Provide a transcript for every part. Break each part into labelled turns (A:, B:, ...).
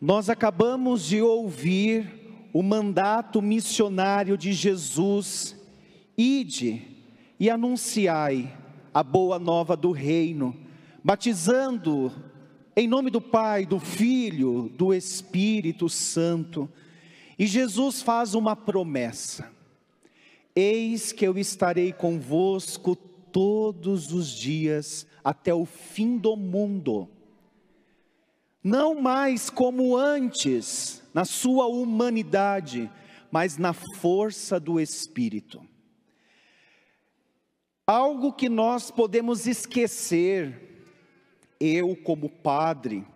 A: Nós acabamos de ouvir o mandato missionário de Jesus: ide e anunciai a boa nova do reino, batizando em nome do Pai, do Filho, do Espírito Santo. E Jesus faz uma promessa: Eis que eu estarei convosco todos os dias até o fim do mundo não mais como antes, na sua humanidade, mas na força do Espírito. Algo que nós podemos esquecer, eu como padre,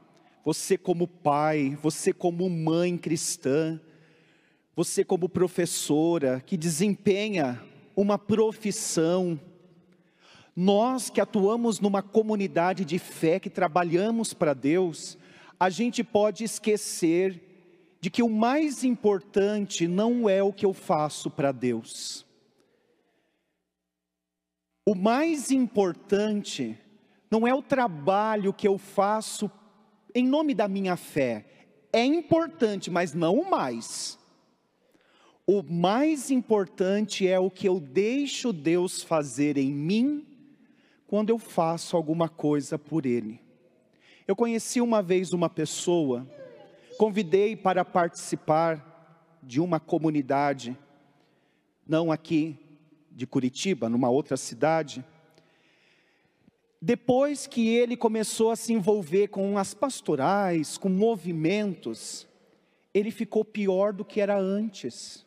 A: você como pai, você como mãe cristã, você como professora que desempenha uma profissão, nós que atuamos numa comunidade de fé, que trabalhamos para Deus, a gente pode esquecer de que o mais importante não é o que eu faço para Deus. O mais importante não é o trabalho que eu faço em nome da minha fé. É importante, mas não o mais. O mais importante é o que eu deixo Deus fazer em mim quando eu faço alguma coisa por Ele. Eu conheci uma vez uma pessoa, convidei para participar de uma comunidade, não aqui de Curitiba, numa outra cidade. Depois que ele começou a se envolver com as pastorais, com movimentos, ele ficou pior do que era antes.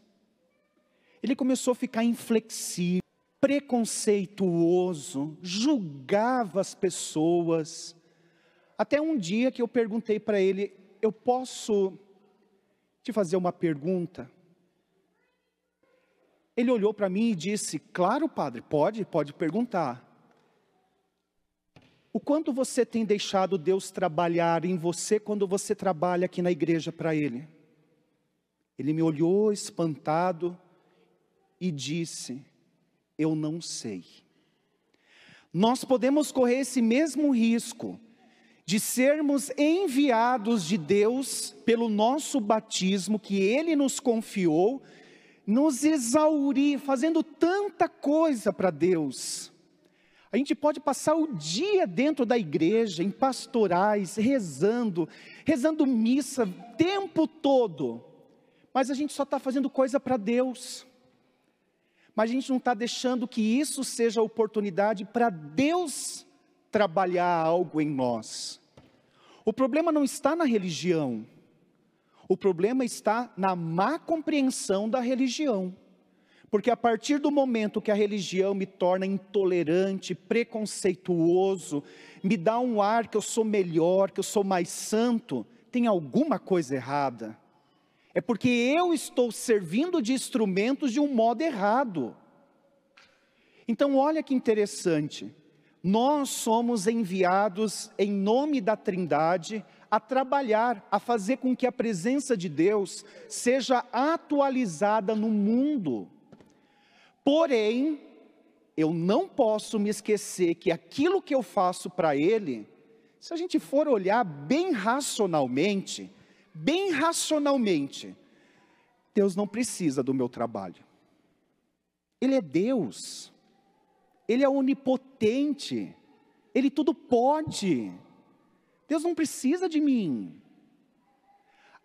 A: Ele começou a ficar inflexível, preconceituoso, julgava as pessoas, até um dia que eu perguntei para ele: eu posso te fazer uma pergunta? Ele olhou para mim e disse: Claro, padre, pode, pode perguntar. O quanto você tem deixado Deus trabalhar em você quando você trabalha aqui na igreja para Ele? Ele me olhou espantado e disse: Eu não sei. Nós podemos correr esse mesmo risco de sermos enviados de Deus pelo nosso batismo que Ele nos confiou, nos exaurir, fazendo tanta coisa para Deus. A gente pode passar o dia dentro da igreja, em pastorais, rezando, rezando missa, tempo todo, mas a gente só está fazendo coisa para Deus. Mas a gente não está deixando que isso seja oportunidade para Deus trabalhar algo em nós. O problema não está na religião, o problema está na má compreensão da religião. Porque a partir do momento que a religião me torna intolerante, preconceituoso, me dá um ar que eu sou melhor, que eu sou mais santo, tem alguma coisa errada. É porque eu estou servindo de instrumentos de um modo errado. Então, olha que interessante nós somos enviados em nome da Trindade a trabalhar, a fazer com que a presença de Deus seja atualizada no mundo. Porém, eu não posso me esquecer que aquilo que eu faço para Ele, se a gente for olhar bem racionalmente, bem racionalmente, Deus não precisa do meu trabalho. Ele é Deus. Ele é onipotente, Ele tudo pode. Deus não precisa de mim.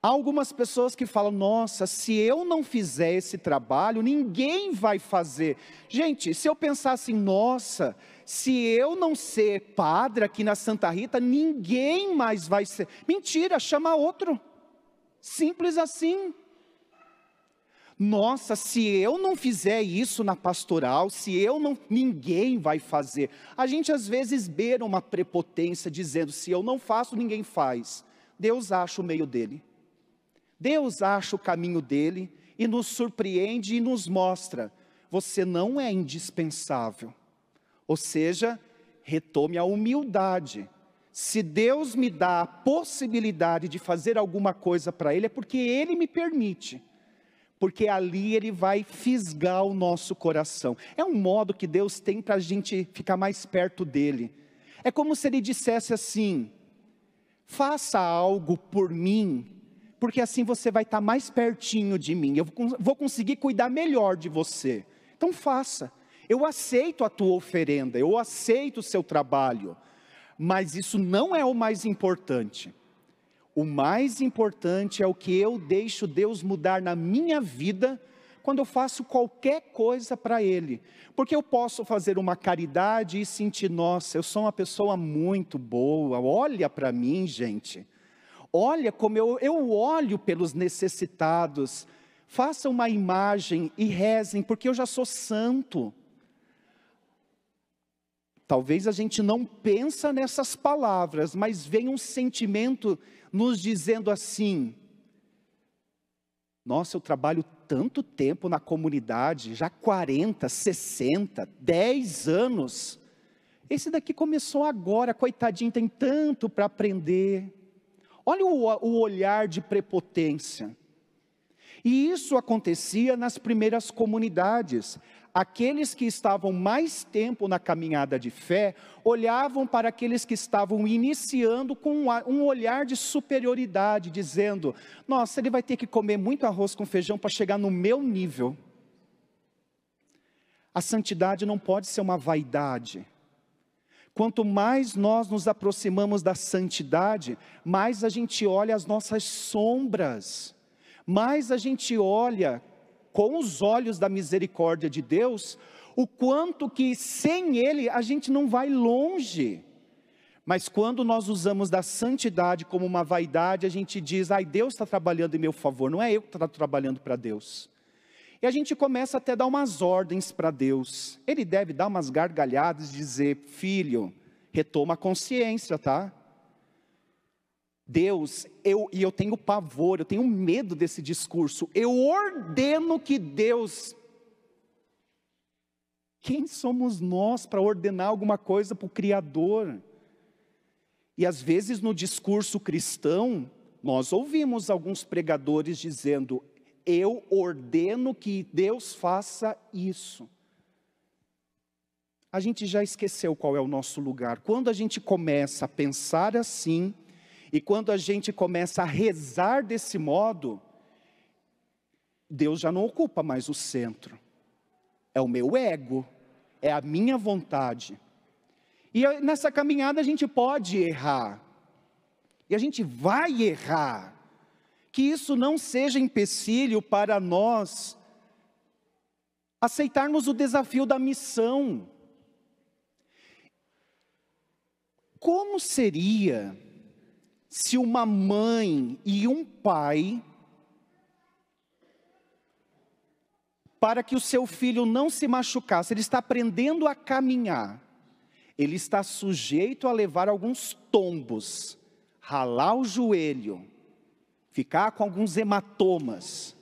A: Há algumas pessoas que falam: nossa, se eu não fizer esse trabalho, ninguém vai fazer. Gente, se eu pensar assim, nossa, se eu não ser padre aqui na Santa Rita, ninguém mais vai ser. Mentira, chama outro. Simples assim. Nossa, se eu não fizer isso na pastoral, se eu não, ninguém vai fazer. A gente às vezes beira uma prepotência dizendo: se eu não faço, ninguém faz. Deus acha o meio dele. Deus acha o caminho dele e nos surpreende e nos mostra: você não é indispensável. Ou seja, retome a humildade. Se Deus me dá a possibilidade de fazer alguma coisa para Ele, é porque Ele me permite porque ali ele vai fisgar o nosso coração. É um modo que Deus tem para a gente ficar mais perto dele. É como se ele dissesse assim: faça algo por mim, porque assim você vai estar mais pertinho de mim, eu vou conseguir cuidar melhor de você. Então faça. Eu aceito a tua oferenda, eu aceito o seu trabalho, mas isso não é o mais importante. O mais importante é o que eu deixo Deus mudar na minha vida quando eu faço qualquer coisa para Ele. Porque eu posso fazer uma caridade e sentir, nossa, eu sou uma pessoa muito boa, olha para mim, gente. Olha como eu, eu olho pelos necessitados. Faça uma imagem e rezem, porque eu já sou santo. Talvez a gente não pensa nessas palavras, mas vem um sentimento nos dizendo assim: Nossa, eu trabalho tanto tempo na comunidade, já 40, 60, 10 anos. Esse daqui começou agora, coitadinho, tem tanto para aprender. Olha o, o olhar de prepotência. E isso acontecia nas primeiras comunidades. Aqueles que estavam mais tempo na caminhada de fé olhavam para aqueles que estavam iniciando com um olhar de superioridade, dizendo: Nossa, ele vai ter que comer muito arroz com feijão para chegar no meu nível. A santidade não pode ser uma vaidade. Quanto mais nós nos aproximamos da santidade, mais a gente olha as nossas sombras, mais a gente olha com os olhos da misericórdia de Deus, o quanto que sem Ele a gente não vai longe. Mas quando nós usamos da santidade como uma vaidade, a gente diz, ai, Deus está trabalhando em meu favor, não é eu que estou trabalhando para Deus. E a gente começa até a dar umas ordens para Deus. Ele deve dar umas gargalhadas e dizer: Filho, retoma a consciência, tá? Deus, eu, e eu tenho pavor, eu tenho medo desse discurso. Eu ordeno que Deus. Quem somos nós para ordenar alguma coisa para o Criador? E às vezes no discurso cristão, nós ouvimos alguns pregadores dizendo: eu ordeno que Deus faça isso. A gente já esqueceu qual é o nosso lugar. Quando a gente começa a pensar assim, e quando a gente começa a rezar desse modo, Deus já não ocupa mais o centro. É o meu ego, é a minha vontade. E nessa caminhada a gente pode errar. E a gente vai errar que isso não seja empecilho para nós aceitarmos o desafio da missão. Como seria se uma mãe e um pai, para que o seu filho não se machucasse, ele está aprendendo a caminhar, ele está sujeito a levar alguns tombos, ralar o joelho, ficar com alguns hematomas.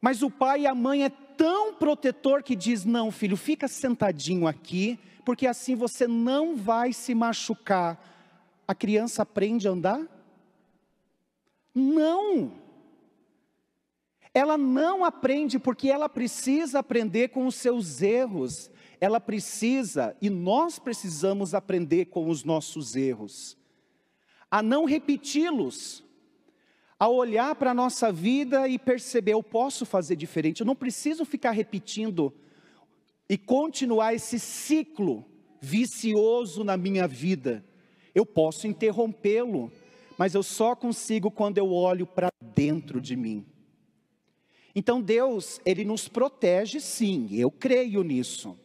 A: Mas o pai e a mãe é tão protetor que diz: "Não, filho, fica sentadinho aqui, porque assim você não vai se machucar". A criança aprende a andar? Não. Ela não aprende porque ela precisa aprender com os seus erros. Ela precisa, e nós precisamos aprender com os nossos erros, a não repeti-los a olhar para a nossa vida e perceber, eu posso fazer diferente, eu não preciso ficar repetindo e continuar esse ciclo vicioso na minha vida. Eu posso interrompê-lo, mas eu só consigo quando eu olho para dentro de mim. Então Deus, Ele nos protege sim, eu creio nisso,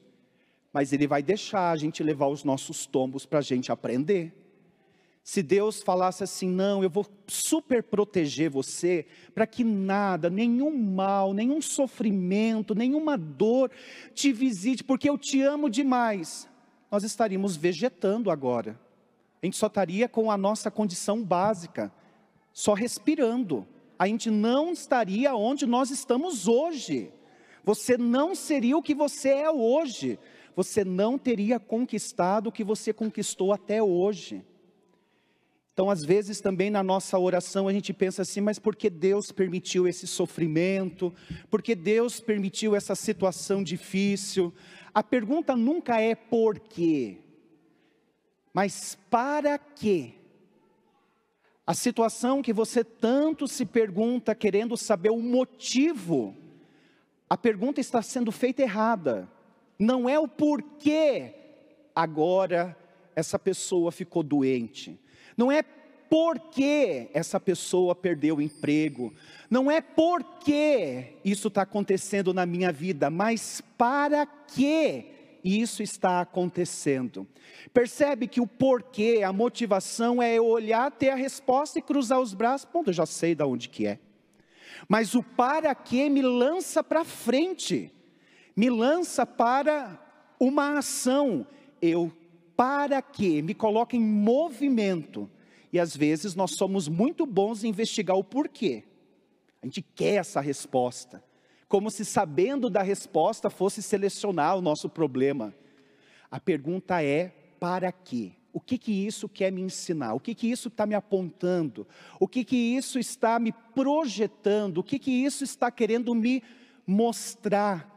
A: mas Ele vai deixar a gente levar os nossos tombos para a gente aprender. Se Deus falasse assim, não, eu vou super proteger você, para que nada, nenhum mal, nenhum sofrimento, nenhuma dor te visite, porque eu te amo demais, nós estaríamos vegetando agora, a gente só estaria com a nossa condição básica, só respirando, a gente não estaria onde nós estamos hoje, você não seria o que você é hoje, você não teria conquistado o que você conquistou até hoje. Então, às vezes também na nossa oração a gente pensa assim, mas por que Deus permitiu esse sofrimento? Por que Deus permitiu essa situação difícil? A pergunta nunca é por quê, mas para quê? A situação que você tanto se pergunta, querendo saber o motivo, a pergunta está sendo feita errada. Não é o porquê agora essa pessoa ficou doente. Não é porque essa pessoa perdeu o emprego. Não é porque isso está acontecendo na minha vida, mas para que isso está acontecendo. Percebe que o porquê, a motivação é olhar, ter a resposta e cruzar os braços. Bom, eu já sei de onde que é. Mas o para que me lança para frente, me lança para uma ação. Eu para que me coloca em movimento. E às vezes nós somos muito bons em investigar o porquê. A gente quer essa resposta, como se sabendo da resposta fosse selecionar o nosso problema. A pergunta é: para quê? O que que isso quer me ensinar? O que que isso está me apontando? O que que isso está me projetando? O que que isso está querendo me mostrar?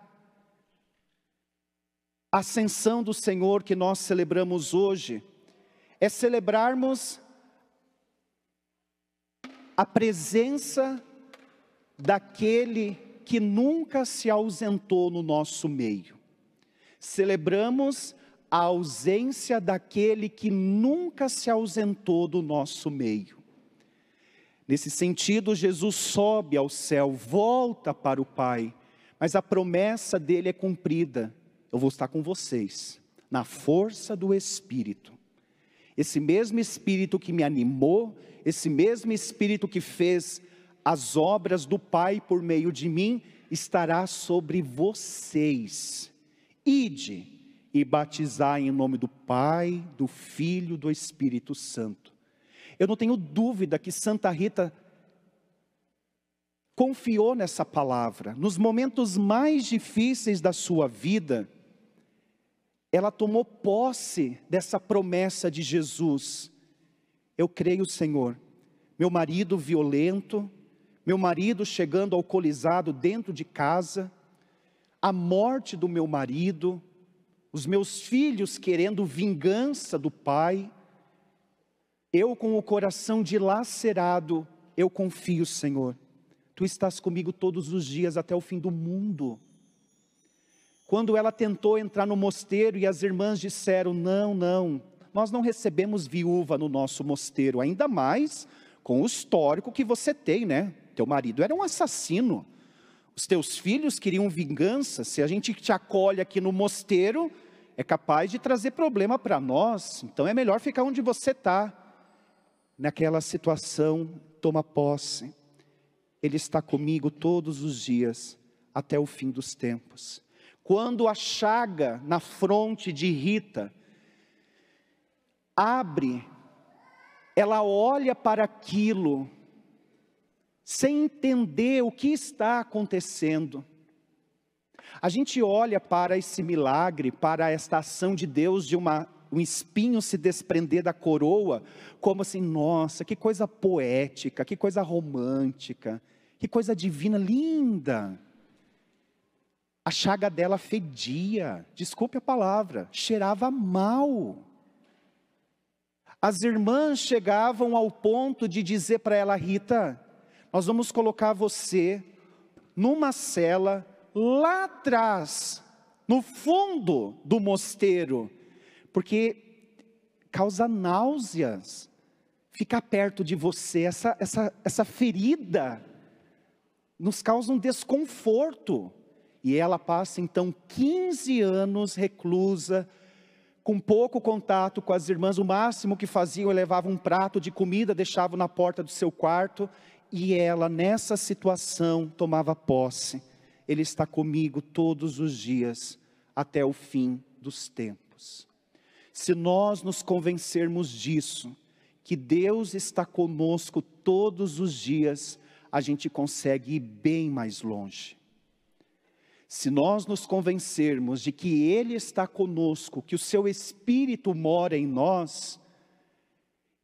A: A ascensão do Senhor que nós celebramos hoje é celebrarmos a presença daquele que nunca se ausentou no nosso meio. Celebramos a ausência daquele que nunca se ausentou do nosso meio. Nesse sentido, Jesus sobe ao céu, volta para o Pai, mas a promessa dele é cumprida. Eu vou estar com vocês, na força do Espírito. Esse mesmo Espírito que me animou, esse mesmo Espírito que fez as obras do Pai por meio de mim, estará sobre vocês. Ide e batizar em nome do Pai, do Filho, do Espírito Santo. Eu não tenho dúvida que Santa Rita confiou nessa palavra. Nos momentos mais difíceis da sua vida, ela tomou posse dessa promessa de Jesus. Eu creio, Senhor, meu marido violento, meu marido chegando alcoolizado dentro de casa, a morte do meu marido, os meus filhos querendo vingança do pai, eu com o coração dilacerado, eu confio, Senhor, Tu estás comigo todos os dias até o fim do mundo. Quando ela tentou entrar no mosteiro e as irmãs disseram: Não, não, nós não recebemos viúva no nosso mosteiro, ainda mais com o histórico que você tem, né? Teu marido era um assassino, os teus filhos queriam vingança. Se a gente te acolhe aqui no mosteiro, é capaz de trazer problema para nós, então é melhor ficar onde você está. Naquela situação, toma posse. Ele está comigo todos os dias, até o fim dos tempos. Quando a chaga na fronte de Rita abre, ela olha para aquilo, sem entender o que está acontecendo. A gente olha para esse milagre, para esta ação de Deus de uma, um espinho se desprender da coroa, como assim, nossa, que coisa poética, que coisa romântica, que coisa divina, linda. A chaga dela fedia, desculpe a palavra, cheirava mal. As irmãs chegavam ao ponto de dizer para ela, Rita, nós vamos colocar você numa cela lá atrás, no fundo do mosteiro, porque causa náuseas ficar perto de você, essa, essa, essa ferida nos causa um desconforto. E ela passa então 15 anos reclusa, com pouco contato com as irmãs. O máximo que faziam, levava um prato de comida, deixava na porta do seu quarto, e ela, nessa situação, tomava posse. Ele está comigo todos os dias, até o fim dos tempos. Se nós nos convencermos disso, que Deus está conosco todos os dias, a gente consegue ir bem mais longe. Se nós nos convencermos de que Ele está conosco, que o Seu Espírito mora em nós,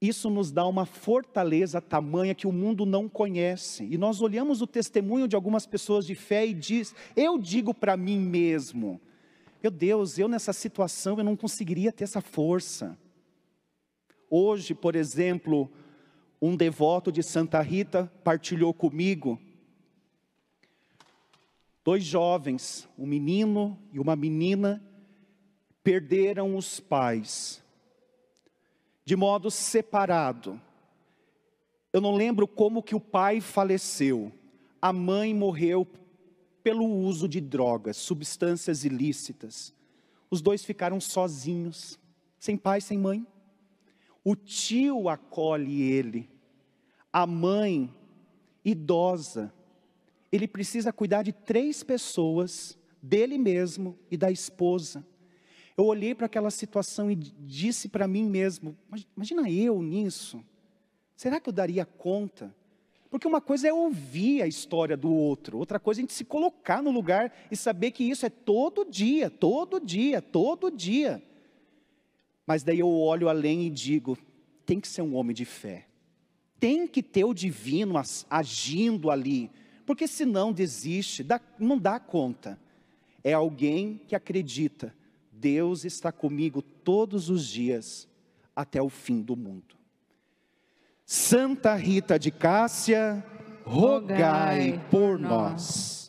A: isso nos dá uma fortaleza tamanha que o mundo não conhece. E nós olhamos o testemunho de algumas pessoas de fé e diz: "Eu digo para mim mesmo, meu Deus, eu nessa situação eu não conseguiria ter essa força". Hoje, por exemplo, um devoto de Santa Rita partilhou comigo. Dois jovens, um menino e uma menina, perderam os pais de modo separado. Eu não lembro como que o pai faleceu. A mãe morreu pelo uso de drogas, substâncias ilícitas. Os dois ficaram sozinhos, sem pai, sem mãe. O tio acolhe ele a mãe idosa, ele precisa cuidar de três pessoas, dele mesmo e da esposa. Eu olhei para aquela situação e disse para mim mesmo: imagina eu nisso. Será que eu daria conta? Porque uma coisa é ouvir a história do outro, outra coisa é a gente se colocar no lugar e saber que isso é todo dia, todo dia, todo dia. Mas daí eu olho além e digo: tem que ser um homem de fé tem que ter o divino agindo ali, porque senão desiste, não dá conta. É alguém que acredita, Deus está comigo todos os dias até o fim do mundo. Santa Rita de Cássia, rogai por nós.